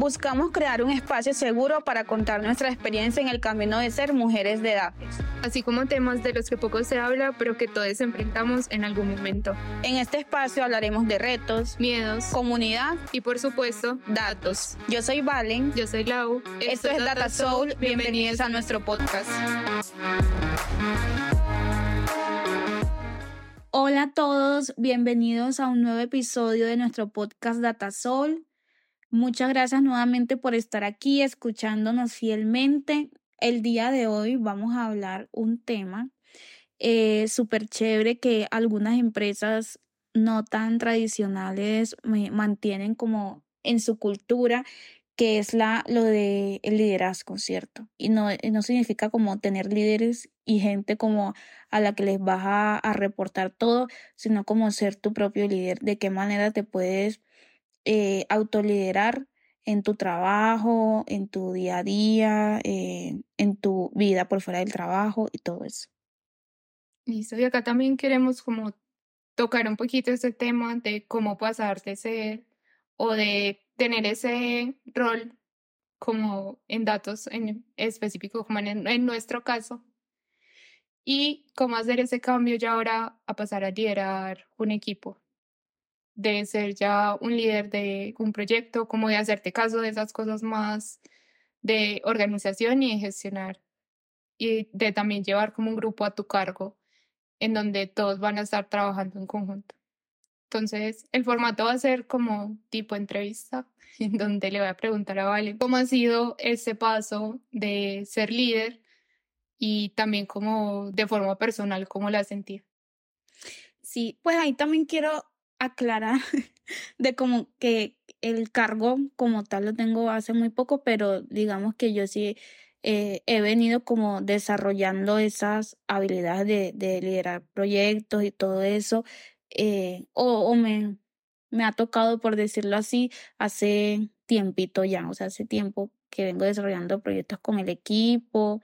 Buscamos crear un espacio seguro para contar nuestra experiencia en el camino de ser mujeres de edad. Así como temas de los que poco se habla, pero que todos enfrentamos en algún momento. En este espacio hablaremos de retos, miedos, comunidad y por supuesto, datos. Yo soy Valen. Yo soy Lau. Esto, es Data Soul. Bienvenidos a nuestro podcast. Hola a todos, bienvenidos a un nuevo episodio de nuestro podcast Data Soul. Muchas gracias nuevamente por estar aquí escuchándonos fielmente. El día de hoy vamos a hablar un tema eh, súper chévere que algunas empresas no tan tradicionales mantienen como en su cultura que es la, lo de el liderazgo, ¿cierto? Y no, no significa como tener líderes y gente como a la que les vas a, reportar todo, sino como ser tu propio líder, de qué manera te puedes eh, autoliderar en tu trabajo, en tu día a día, en tu vida por fuera del trabajo y todo eso. Listo, y acá también queremos como tocar un poquito ese tema de cómo pasar de ser o de tener ese rol como en datos en específico, como en, en nuestro caso, y cómo hacer ese cambio ya ahora a pasar a liderar un equipo de ser ya un líder de un proyecto, como de hacerte caso de esas cosas más de organización y de gestionar y de también llevar como un grupo a tu cargo en donde todos van a estar trabajando en conjunto. Entonces, el formato va a ser como tipo entrevista, en donde le voy a preguntar a Vale cómo ha sido ese paso de ser líder y también como de forma personal, cómo la sentía. Sí, pues ahí también quiero aclarar de como que el cargo como tal lo tengo hace muy poco, pero digamos que yo sí eh, he venido como desarrollando esas habilidades de, de liderar proyectos y todo eso, eh, o, o me, me ha tocado, por decirlo así, hace tiempito ya, o sea, hace tiempo que vengo desarrollando proyectos con el equipo,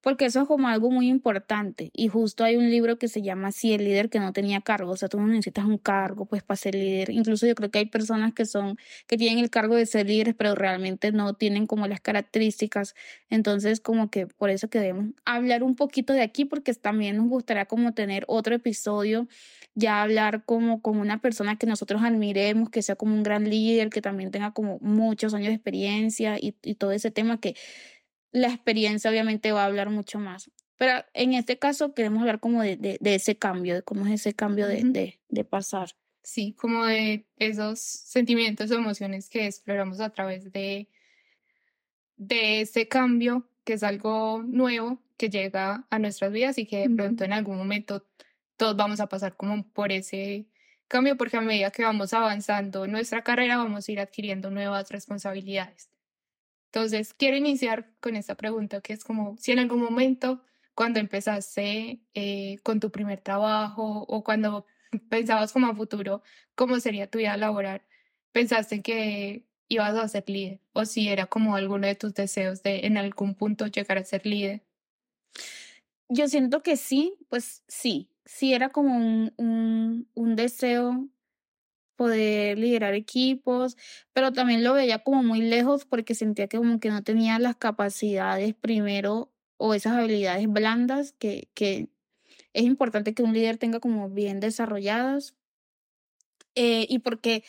porque eso es como algo muy importante. Y justo hay un libro que se llama Si el líder que no tenía cargo, o sea, tú no necesitas un cargo pues para ser líder. Incluso yo creo que hay personas que son, que tienen el cargo de ser líderes, pero realmente no tienen como las características. Entonces, como que por eso que debemos hablar un poquito de aquí, porque también nos gustaría como tener otro episodio ya hablar como con una persona que nosotros admiremos, que sea como un gran líder, que también tenga como muchos años de experiencia y, y todo ese tema que la experiencia obviamente va a hablar mucho más. Pero en este caso queremos hablar como de, de, de ese cambio, de cómo es ese cambio de, de, de, pasar. Sí, como de esos sentimientos o emociones que exploramos a través de, de ese cambio, que es algo nuevo que llega a nuestras vidas y que de pronto en algún momento todos vamos a pasar como por ese cambio, porque a medida que vamos avanzando en nuestra carrera vamos a ir adquiriendo nuevas responsabilidades. Entonces, quiero iniciar con esta pregunta, que es como si en algún momento, cuando empezaste eh, con tu primer trabajo o cuando pensabas como a futuro, cómo sería tu vida laboral, pensaste que ibas a ser líder o si era como alguno de tus deseos de en algún punto llegar a ser líder. Yo siento que sí, pues sí, sí era como un, un, un deseo poder liderar equipos, pero también lo veía como muy lejos porque sentía que como que no tenía las capacidades primero o esas habilidades blandas que, que es importante que un líder tenga como bien desarrolladas. Eh, y porque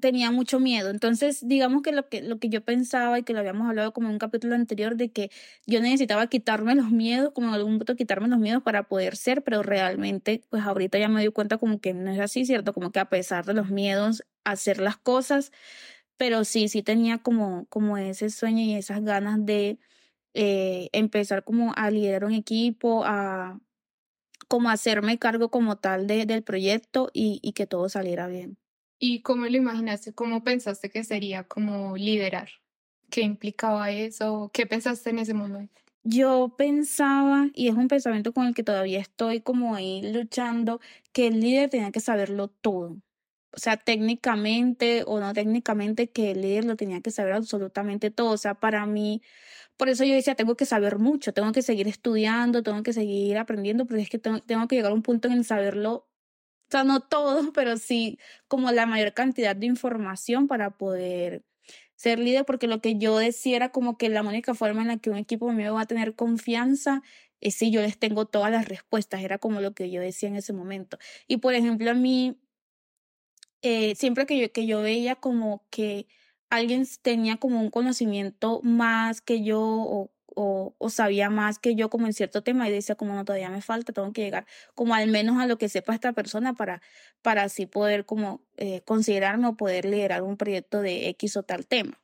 tenía mucho miedo. Entonces, digamos que lo que lo que yo pensaba y que lo habíamos hablado como en un capítulo anterior de que yo necesitaba quitarme los miedos, como en algún punto quitarme los miedos para poder ser, pero realmente pues ahorita ya me doy cuenta como que no es así, ¿cierto? Como que a pesar de los miedos hacer las cosas, pero sí sí tenía como como ese sueño y esas ganas de eh, empezar como a liderar un equipo, a como hacerme cargo como tal de, del proyecto y, y que todo saliera bien. ¿Y cómo lo imaginaste? ¿Cómo pensaste que sería como liderar? ¿Qué implicaba eso? ¿Qué pensaste en ese momento? Yo pensaba, y es un pensamiento con el que todavía estoy como ahí luchando, que el líder tenía que saberlo todo. O sea, técnicamente o no técnicamente, que el líder lo tenía que saber absolutamente todo. O sea, para mí, por eso yo decía, tengo que saber mucho, tengo que seguir estudiando, tengo que seguir aprendiendo, pero es que tengo, tengo que llegar a un punto en el saberlo o sea, no todo, pero sí como la mayor cantidad de información para poder ser líder porque lo que yo decía era como que la única forma en la que un equipo mío va a tener confianza es si yo les tengo todas las respuestas, era como lo que yo decía en ese momento. Y por ejemplo, a mí, eh, siempre que yo, que yo veía como que alguien tenía como un conocimiento más que yo o, o, sabía más que yo como en cierto tema y decía como no, todavía me falta, tengo que llegar como al menos a lo que sepa esta persona para, para así poder como eh, considerarme o poder liderar un proyecto de X o tal tema.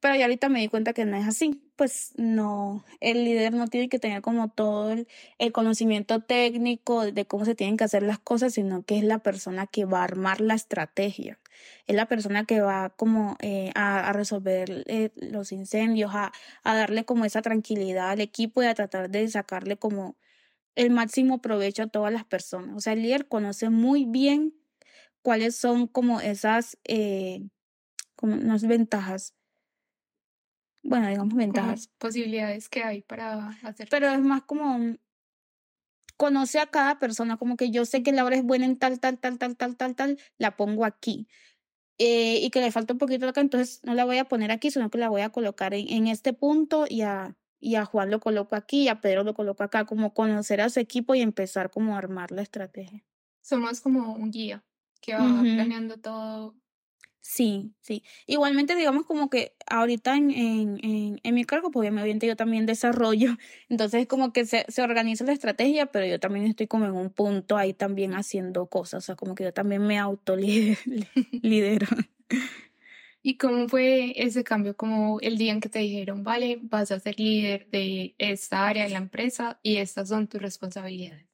Pero ya ahorita me di cuenta que no es así. Pues no, el líder no tiene que tener como todo el, conocimiento técnico de cómo se tienen que hacer las cosas, sino que es la persona que va a armar la estrategia. Es la persona que va como eh, a, a, resolver eh, los incendios, a, a darle como esa tranquilidad al equipo y a tratar de sacarle como el máximo provecho a todas las personas. O sea, el líder conoce muy bien cuáles son como esas, eh, como unas ventajas bueno, digamos ventajas. Como posibilidades que hay para hacer. Pero es más como conoce a cada persona, como que yo sé que Laura es buena en tal, tal, tal, tal, tal, tal, tal, la pongo aquí. Eh, y que le falta un poquito acá, entonces no la voy a poner aquí, sino que la voy a colocar en, en este punto y a, y a Juan lo coloco aquí y a Pedro lo coloco acá, como conocer a su equipo y empezar como a armar la estrategia. Somos como un guía que va uh -huh. planeando todo Sí, sí. Igualmente, digamos como que ahorita en, en, en, en mi cargo, pues obviamente yo también desarrollo, entonces como que se, se organiza la estrategia, pero yo también estoy como en un punto ahí también haciendo cosas, o sea, como que yo también me autolidero. ¿Y cómo fue ese cambio? Como el día en que te dijeron, vale, vas a ser líder de esta área de la empresa y estas son tus responsabilidades.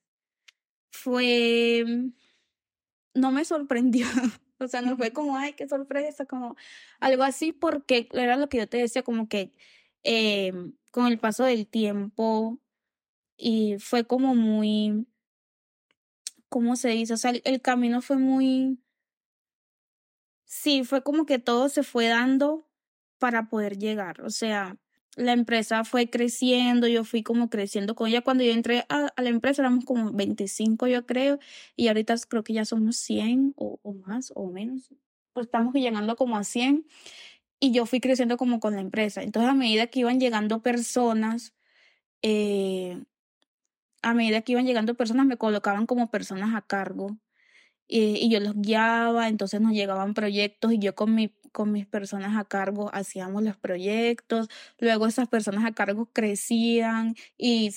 Fue, no me sorprendió. O sea, no fue como, ay, qué sorpresa, como algo así, porque era lo que yo te decía, como que eh, con el paso del tiempo y fue como muy, ¿cómo se dice? O sea, el, el camino fue muy, sí, fue como que todo se fue dando para poder llegar. O sea, la empresa fue creciendo, yo fui como creciendo con ella. Cuando yo entré a, la empresa éramos como 25, yo creo, y ahorita creo que ya somos 100 o, más o menos. Pues estamos llegando como a 100 y yo fui creciendo como con la empresa. Entonces, a medida que iban llegando personas, eh, a medida que iban llegando personas, me colocaban como personas a cargo y, y yo los guiaba, entonces nos llegaban proyectos y yo con mi con mis personas a cargo hacíamos los proyectos, luego esas personas a cargo crecían y,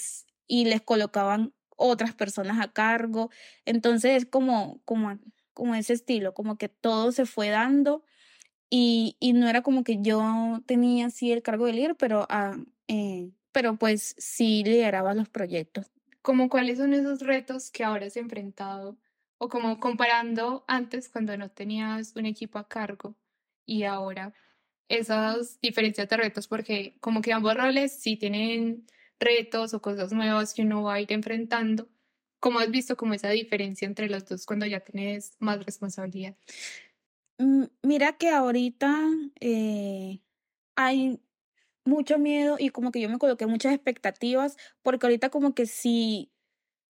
y les colocaban otras personas a cargo. Entonces es como, como, como ese estilo, como que todo se fue dando y, y no era como que yo tenía así el cargo de líder, pero, uh, eh, pero pues sí lideraba los proyectos. ¿Cómo cuáles son esos retos que ahora has enfrentado? O como comparando antes cuando no tenías un equipo a cargo y ahora esas diferencias de retos, porque como que ambos roles sí tienen retos o cosas nuevas que uno va a ir enfrentando. ¿Cómo has visto como esa diferencia entre los dos cuando ya tienes más responsabilidad? Mira que ahorita eh, hay mucho miedo y como que yo me coloqué muchas expectativas porque ahorita como que si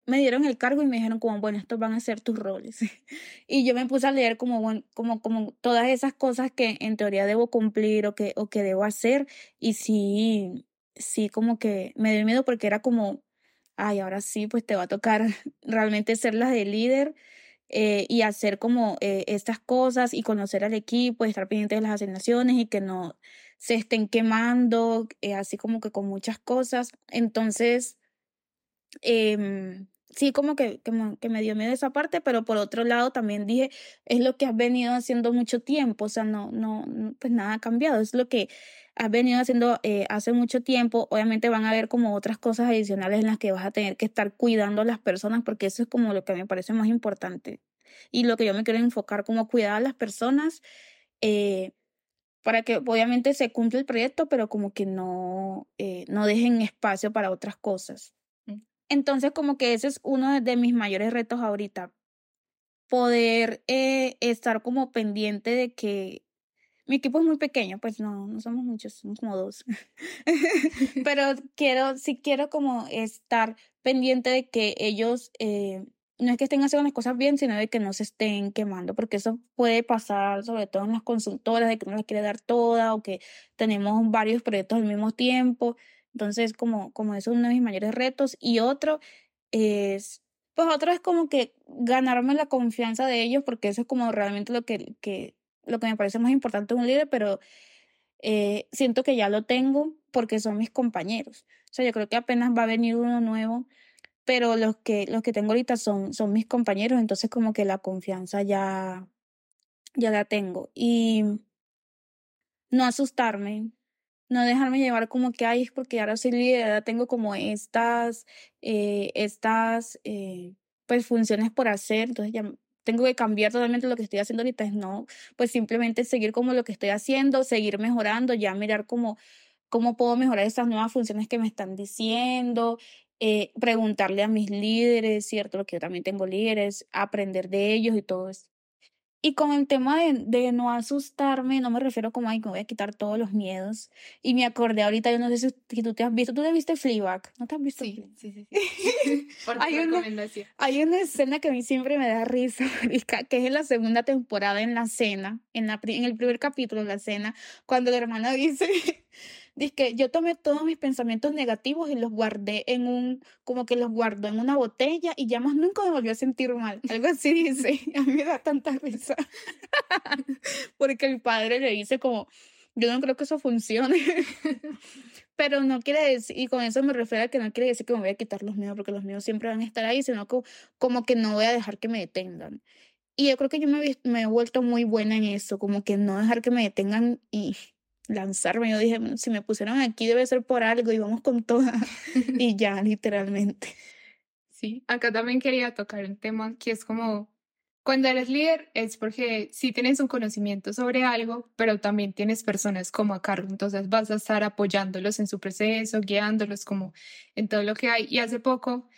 me dieron el cargo y me dijeron como, bueno, estos van a ser tus roles. y yo me puse a leer como, como, como todas esas cosas que en teoría debo cumplir o que, o que debo hacer. Y sí, sí, como que me dio miedo porque era como, ay, ahora sí, pues te va a tocar realmente ser la de líder. Eh, y hacer como eh, estas cosas y conocer al equipo, estar pendiente de las asignaciones y que no se estén quemando, eh, así como que con muchas cosas. Entonces, eh, sí como que, que, me dio miedo esa parte, pero por otro lado también dije, es lo que has venido haciendo mucho tiempo, o sea, no, no, pues nada ha cambiado, es lo que has venido haciendo eh, hace mucho tiempo, obviamente van a haber como otras cosas adicionales en las que vas a tener que estar cuidando a las personas, porque eso es como lo que me parece más importante y lo que yo me quiero enfocar, como cuidar a las personas. Eh, para que obviamente se cumpla el proyecto, pero como que no, eh, no dejen espacio para otras cosas. Entonces, como que ese es uno de mis mayores retos ahorita. Poder eh, estar como pendiente de que mi equipo es muy pequeño, pues no, no somos muchos, somos como dos. Pero quiero, sí quiero como estar pendiente de que ellos eh, no es que estén haciendo las cosas bien, sino de que no se estén quemando, porque eso puede pasar sobre todo en las consultoras, de que no las quiere dar toda o que tenemos varios proyectos al mismo tiempo. Entonces, como, como eso es uno de mis mayores retos. Y otro es, pues otro es como que ganarme la confianza de ellos, porque eso es como realmente lo que, lo que me parece más importante de un líder, pero eh, siento que ya lo tengo porque son mis compañeros. O sea, yo creo que apenas va a venir uno nuevo pero los que, los que tengo ahorita son, son mis compañeros, entonces como que la confianza ya, ya la tengo. Y no asustarme, no dejarme llevar como que, ay, es porque ahora soy líder, ahora tengo como estas, eh, estas, eh, pues funciones por hacer, entonces ya tengo que cambiar totalmente lo que estoy haciendo ahorita, no, pues simplemente seguir como lo que estoy haciendo, seguir mejorando, ya mirar cómo, cómo puedo mejorar estas nuevas funciones que me están diciendo, eh, preguntarle a mis líderes, ¿cierto? Porque yo también tengo líderes, aprender de ellos y todo eso. Y con el tema de, de, no asustarme, no me refiero como, ay, que me voy a quitar todos los miedos. Y me acordé ahorita, yo no sé si, tú te has visto, ¿tú te viste Fleabag? ¿No te has visto? Sí, sí, sí. sí. Por hay, una, hay una escena que a mí siempre me da risa, que es en la segunda temporada, en la cena, en, la, en el primer capítulo de la cena, cuando la hermana dice Dice que yo tomé todos mis pensamientos negativos y los guardé en un, como que los guardo en una botella y ya más nunca me volvió a sentir mal. Algo así dice. A mí me da tanta risa. Porque el padre le dice como, yo no creo que eso funcione. Pero no quiere decir, y con eso me refiero a que no quiere decir que me voy a quitar los miedos, porque los miedos siempre van a estar ahí, sino como, como que no voy a dejar que me detengan. Y yo creo que yo me, me he vuelto muy buena en eso, como que no dejar que me detengan y lanzarme. Yo dije, si me pusieron aquí debe ser por algo y vamos con toda. y ya, literalmente. Sí, acá también quería tocar un tema que es como, cuando eres líder es porque sí tienes un conocimiento sobre algo, pero también tienes personas como a cargo, entonces vas a estar apoyándolos en su proceso, guiándolos como en todo lo que hay. Y hace poco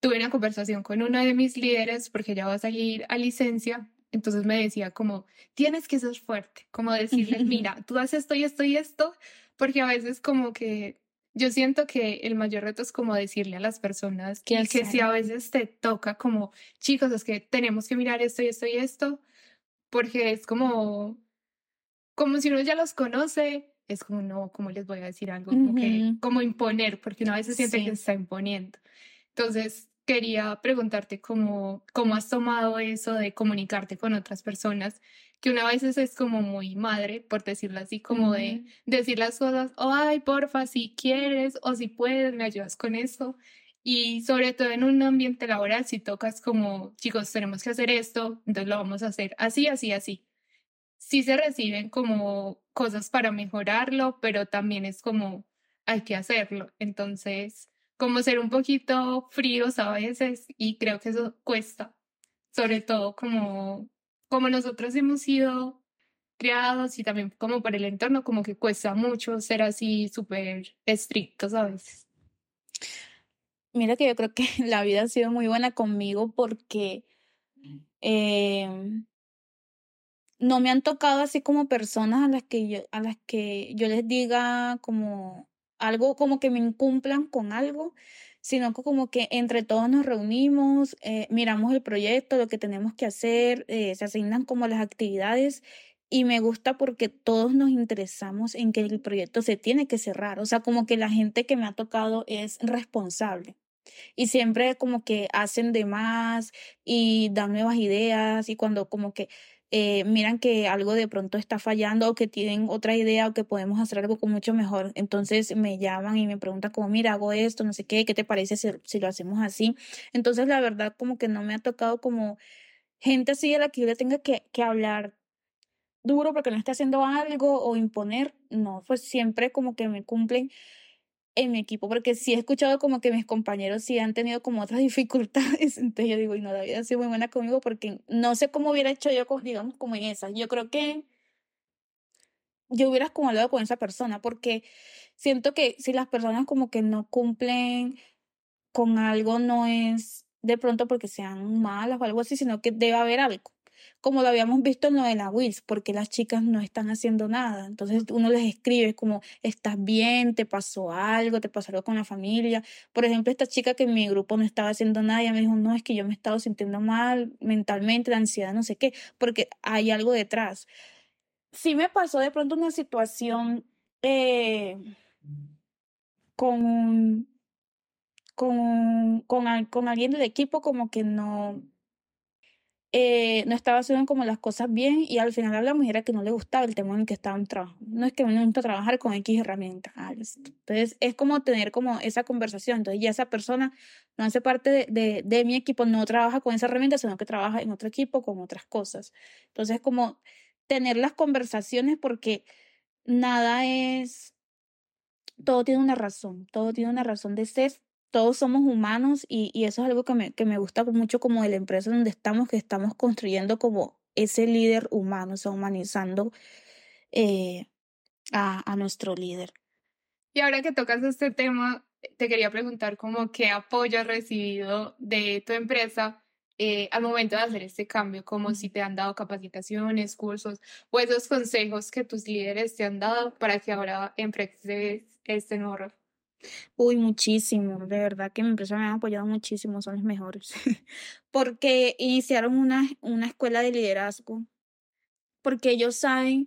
tuve una conversación con uno de mis líderes porque ya va a salir a licencia entonces me decía como, tienes que ser fuerte, como decirle, mira, tú haces esto y esto y esto, porque a veces como que yo siento que el mayor reto es como decirle a las personas que, que si a veces te toca como, chicos, es que tenemos que mirar esto y esto y esto, porque es como, como si uno ya los conoce, es como, no, ¿cómo les voy a decir algo? Como, que, como imponer, porque uno a veces siente que está imponiendo. Entonces, quería preguntarte cómo, cómo has tomado eso de comunicarte con otras personas, que una vez es como muy madre, por decirlo así, como de decir las cosas, oh, ay, porfa, si quieres o si puedes, me ayudas con eso. Y sobre todo en un ambiente laboral, si tocas como, chicos, tenemos que hacer esto, entonces lo vamos a hacer así, así, así. Sí se reciben como cosas para mejorarlo, pero también es como, hay que hacerlo. Entonces, como ser un poquito fríos a veces y creo que eso cuesta, sobre todo como, como nosotros hemos sido criados y también como por el entorno, como que cuesta mucho ser así súper estrictos a veces. Mira que yo creo que la vida ha sido muy buena conmigo porque eh, no me han tocado así como personas a las que yo, a las que yo les diga como algo como que me incumplan con algo, sino como que entre todos nos reunimos, eh, miramos el proyecto, lo que tenemos que hacer, eh, se asignan como las actividades y me gusta porque todos nos interesamos en que el proyecto se tiene que cerrar, o sea, como que la gente que me ha tocado es responsable. Y siempre como que hacen de más y dan nuevas ideas y cuando como que eh, miran que algo de pronto está fallando o que tienen otra idea o que podemos hacer algo con mucho mejor. Entonces me llaman y me preguntan como, mira, hago esto, no sé qué, ¿qué te parece si, si lo hacemos así? Entonces la verdad como que no me ha tocado como gente así a la que yo le tenga que, que hablar duro porque no esté haciendo algo o imponer. No, pues siempre como que me cumplen en mi equipo, porque sí he escuchado como que mis compañeros sí han tenido como otras dificultades, entonces yo digo, y no, David ha sido muy buena conmigo porque no sé cómo hubiera hecho yo, digamos, como en esa. Yo creo que yo hubiera como hablado con esa persona, porque siento que si las personas como que no cumplen con algo, no es de pronto porque sean malas o algo así, sino que debe haber algo. Como lo habíamos visto en lo de la Wills, porque las chicas no están haciendo nada. Entonces uno les escribe como, ¿estás bien? ¿Te pasó algo? ¿Te pasó algo con la familia? Por ejemplo, esta chica que en mi grupo no estaba haciendo nada, ella me dijo, no, es que yo me he estado sintiendo mal mentalmente, la ansiedad, no sé qué, porque hay algo detrás. Sí me pasó de pronto una situación eh, con, con, con, con alguien del equipo como que no, eh, no estaba haciendo como las cosas bien y al final hablamos y era que no le gustaba el tema en el que estaban trabajando. No es que me gusta trabajar con X herramientas. Ah, Entonces es como tener como esa conversación. Entonces ya esa persona no hace parte de, de, mi equipo, no trabaja con esa herramienta, sino que trabaja en otro equipo con otras cosas. Entonces como tener las conversaciones porque nada es, todo tiene una razón, todo tiene una razón de ser, todos somos humanos y, y eso es algo que me, que me gusta mucho como de la empresa donde estamos, que estamos construyendo como ese líder humano, o sea, humanizando eh, a, a nuestro líder. Y ahora que tocas este tema, te quería preguntar como qué apoyo has recibido de tu empresa eh, al momento de hacer este cambio, como si te han dado capacitaciones, cursos o esos consejos que tus líderes te han dado para que ahora emprendes este nuevo rol. Uy, muchísimo, de verdad que mi empresa me ha apoyado muchísimo, son los mejores, porque iniciaron una, una escuela de liderazgo, porque ellos saben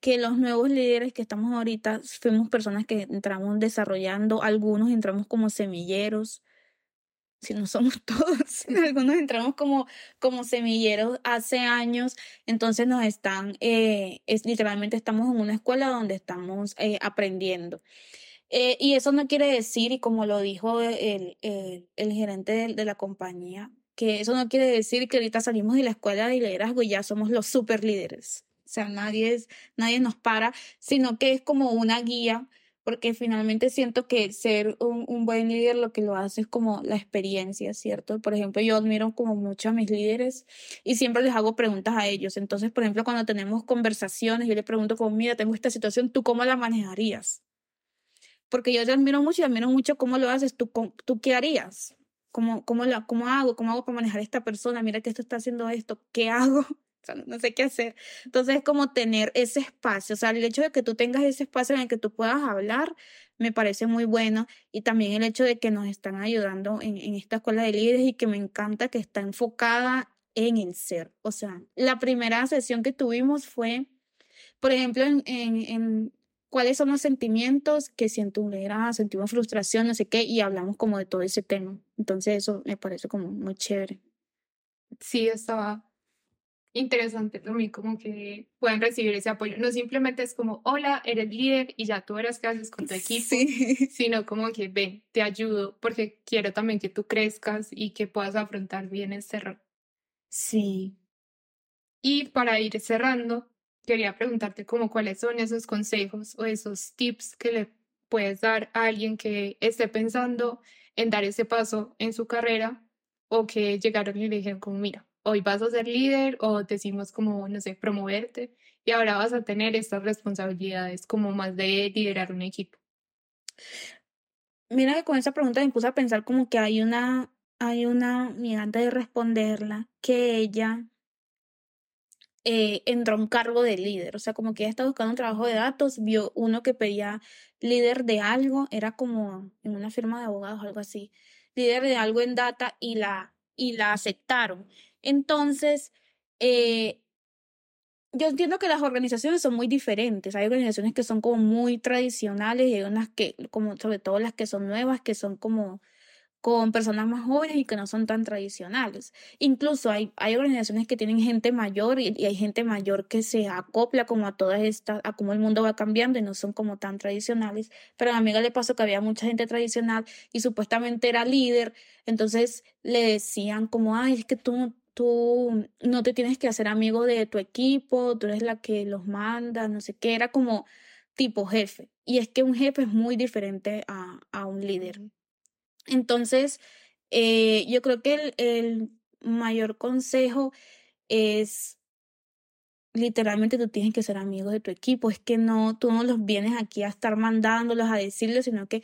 que los nuevos líderes que estamos ahorita fuimos personas que entramos desarrollando, algunos entramos como semilleros, si no somos todos, algunos entramos como, como semilleros hace años, entonces nos están, eh, es literalmente estamos en una escuela donde estamos eh, aprendiendo. Eh, y eso no quiere decir, y como lo dijo el, el, el gerente de, de, la compañía, que eso no quiere decir que ahorita salimos de la escuela de liderazgo y ya somos los super líderes. O sea, nadie, es, nadie nos para, sino que es como una guía porque finalmente siento que ser un, un, buen líder lo que lo hace es como la experiencia, ¿cierto? Por ejemplo, yo admiro como mucho a mis líderes y siempre les hago preguntas a ellos. Entonces, por ejemplo, cuando tenemos conversaciones, yo les pregunto como, mira, tengo esta situación, ¿tú cómo la manejarías? Porque yo te admiro mucho y admiro mucho cómo lo haces, ¿tú, tú qué harías? ¿Cómo, cómo, la, ¿Cómo hago? ¿Cómo hago para manejar a esta persona? Mira que esto está haciendo esto, ¿qué hago? No sé qué hacer. Entonces, es como tener ese espacio, o sea, el hecho de que tú tengas ese espacio en el que tú puedas hablar, me parece muy bueno. Y también el hecho de que nos están ayudando en, en esta escuela de líderes y que me encanta que está enfocada en el ser. O sea, la primera sesión que tuvimos fue, por ejemplo, en, en cuáles son los sentimientos que siento un líder, sentimos frustración, no sé qué, y hablamos como de todo ese tema. Entonces, eso me parece como muy chévere. Sí, estaba interesante también como que puedan recibir ese apoyo. No simplemente es como, hola, eres líder y ya tú verás qué haces con tu equipo, sí. sino como que ven, te ayudo porque quiero también que tú crezcas y que puedas afrontar bien este rol. Sí. Y para ir cerrando, quería preguntarte como cuáles son esos consejos o esos tips que le puedes dar a alguien que esté pensando en dar ese paso en su carrera o que llegaron y le dijeron como, mira, hoy vas a ser líder o decimos como, no sé, promoverte y ahora vas a tener estas responsabilidades como más de liderar un equipo. Mira que con esa pregunta me puse a pensar como que hay una, hay una, de responderla, que ella eh, entró a un cargo de líder, o sea, como que ella está buscando un trabajo de datos, vio uno que pedía líder de algo, era como en una firma de abogados, algo así, líder de algo en data y la, y la aceptaron. Entonces, eh, yo entiendo que las organizaciones son muy diferentes. Hay organizaciones que son como muy tradicionales y hay unas que, como sobre todo las que son nuevas, que son como con personas más jóvenes y que no son tan tradicionales. Incluso hay, hay organizaciones que tienen gente mayor y, hay gente mayor que se acopla como a todas estas, a cómo el mundo va cambiando y no son como tan tradicionales. Pero a mi amiga le pasó que había mucha gente tradicional y supuestamente era líder, entonces le decían como, ay, es que tú tú no te tienes que hacer amigo de tu equipo, tú eres la que los manda, no sé qué, era como tipo jefe. Y es que un jefe es muy diferente a, a un líder. Entonces, eh, yo creo que el, el mayor consejo es literalmente tú tienes que ser amigo de tu equipo. Es que no, tú no los vienes aquí a estar mandándolos, a decirles, sino que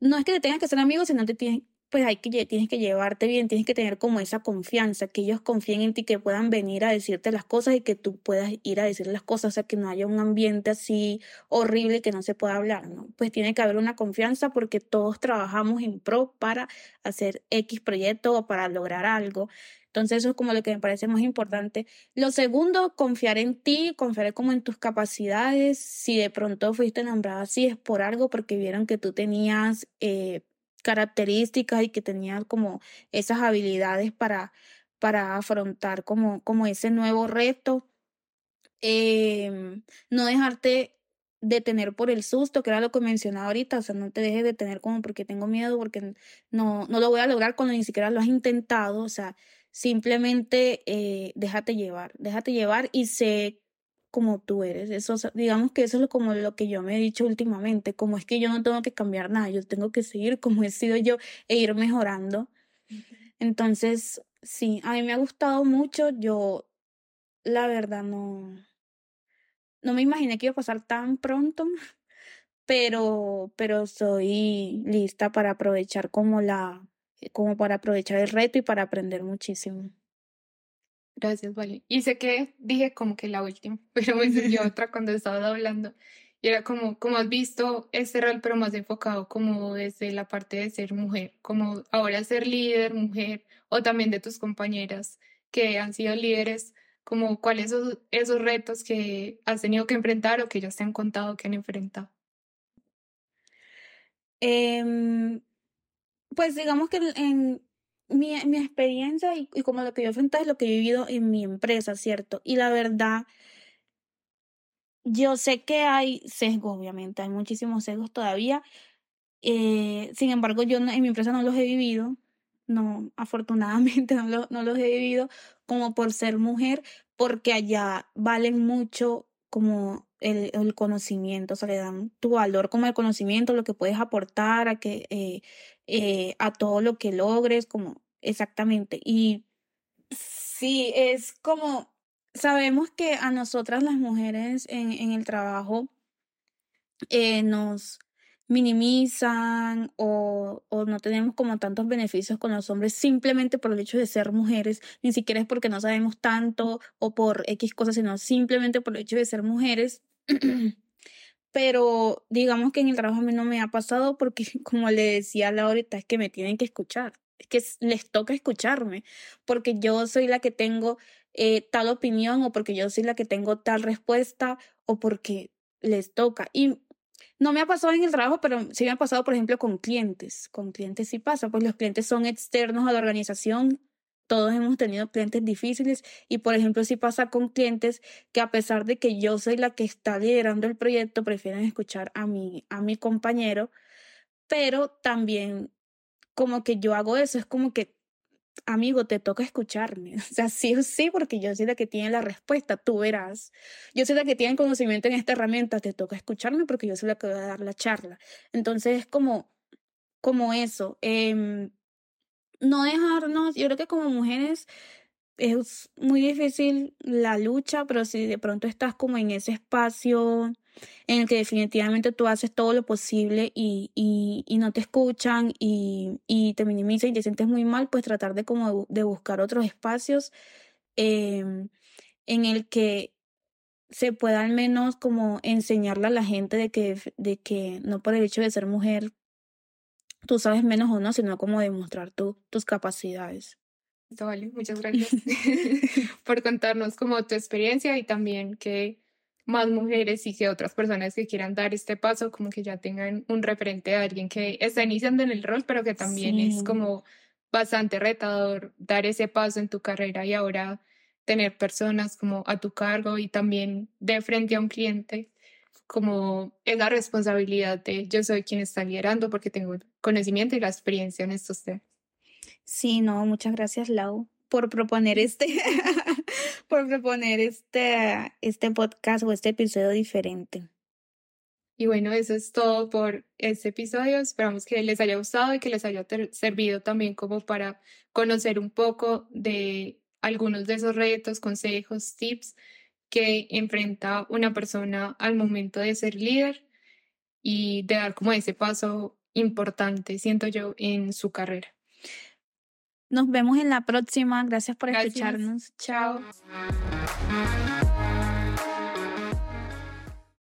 no es que te tengas que ser amigos, sino que tienes, pues hay que, tienes que llevarte bien, tienes que tener como esa confianza, que ellos confíen en ti, que puedan venir a decirte las cosas y que tú puedas ir a decir las cosas, o sea, que no haya un ambiente así horrible que no se pueda hablar, ¿no? Pues tiene que haber una confianza porque todos trabajamos en pro para hacer X proyecto o para lograr algo. Entonces eso es como lo que me parece más importante. Lo segundo, confiar en ti, confiar como en tus capacidades. Si de pronto fuiste nombrada así es por algo, porque vieron que tú tenías eh, características y que tenías como esas habilidades para, para afrontar como, como ese nuevo reto. Em, no dejarte detener por el susto, que era lo que mencionaba ahorita, o sea, no te dejes detener como porque tengo miedo, porque no, no lo voy a lograr cuando ni siquiera lo has intentado, o sea, simplemente eh, déjate llevar, déjate llevar y sé como tú eres. Eso, digamos que eso es lo, como lo que yo me he dicho últimamente, como es que yo no tengo que cambiar nada, yo tengo que seguir como he sido yo e ir mejorando. Entonces, sí, a mí me ha gustado mucho, yo la verdad no, no me imaginé que iba a pasar tan pronto, pero, pero soy lista para aprovechar como la, como para aprovechar el reto y para aprender muchísimo. Gracias, Vale. Y sé que dije como que la última, pero me surgió otra cuando estaba hablando. Y era como, como has visto este rol, pero más enfocado como desde la parte de ser mujer, como ahora ser líder, mujer, o también de tus compañeras que han sido líderes, como cuáles son esos retos que has tenido que enfrentar o que ellos te han contado que han enfrentado. Eh, pues digamos que en mi, mi experiencia y, como lo que yo enfrento es lo que he vivido en mi empresa, ¿cierto? Y la verdad, yo sé que hay sesgos, obviamente, hay muchísimos sesgos todavía. Eh, sin embargo, yo en mi empresa no los he vivido, no, afortunadamente no, no los he vivido como por ser mujer, porque allá valen mucho como el, el, conocimiento, o sea, le dan tu valor como el conocimiento, lo que puedes aportar a que eh, eh, a todo lo que logres, como exactamente. Y sí, es como, sabemos que a nosotras las mujeres en, el trabajo eh, nos minimizan o, o, no tenemos como tantos beneficios con los hombres simplemente por el hecho de ser mujeres, ni siquiera es porque no sabemos tanto o por X cosas, sino simplemente por el hecho de ser mujeres. Pero digamos que en el trabajo a mí no me ha pasado porque, como le decía a ahorita, es que me tienen que escuchar. Es que les toca escucharme, porque yo soy la que tengo eh, tal opinión o porque yo soy la que tengo tal respuesta o porque les toca. Y no me ha pasado en el trabajo, pero sí me ha pasado, por ejemplo, con clientes. Con clientes sí pasa, pues los clientes son externos a la organización todos hemos tenido clientes difíciles y por ejemplo si pasa con clientes que a pesar de que yo soy la que está liderando el proyecto prefieren escuchar a mi a mi compañero pero también como que yo hago eso es como que amigo te toca escucharme o sea sí o sí porque yo soy la que tiene la respuesta tú verás. Yo soy la que tiene conocimiento en esta herramienta te toca escucharme porque yo soy la que voy a dar la charla. Entonces es como como eso eh, no dejarnos, yo creo que como mujeres es muy difícil la lucha, pero si de pronto estás como en ese espacio en el que definitivamente tú haces todo lo posible y, y, y no te escuchan y, y, te minimizan y te sientes muy mal, pues tratar de como de buscar otros espacios eh, en el que se pueda al menos como enseñarle a la gente de que, de que no por el hecho de ser mujer tú sabes menos o no, sino como demostrar tu, tus capacidades. Vale, muchas gracias por contarnos como tu experiencia y también que más mujeres y que otras personas que quieran dar este paso, como que ya tengan un referente de alguien que está iniciando en el rol, pero que también es como bastante retador dar ese paso en tu carrera y ahora tener personas como a tu cargo y también de frente a un cliente como es la responsabilidad de yo soy quien está liderando porque tengo el conocimiento y la experiencia en estos temas. Sí, no, muchas gracias Lau por proponer este por proponer este este podcast o este episodio diferente. Y bueno, eso es todo por este episodio. Esperamos que les haya gustado y que les haya servido también como para conocer un poco de algunos de esos retos, consejos, tips que enfrenta una persona al momento de ser líder y de dar como ese paso importante, siento yo, en su carrera. Nos vemos en la próxima. Gracias por Gracias. escucharnos. Chao. Chao.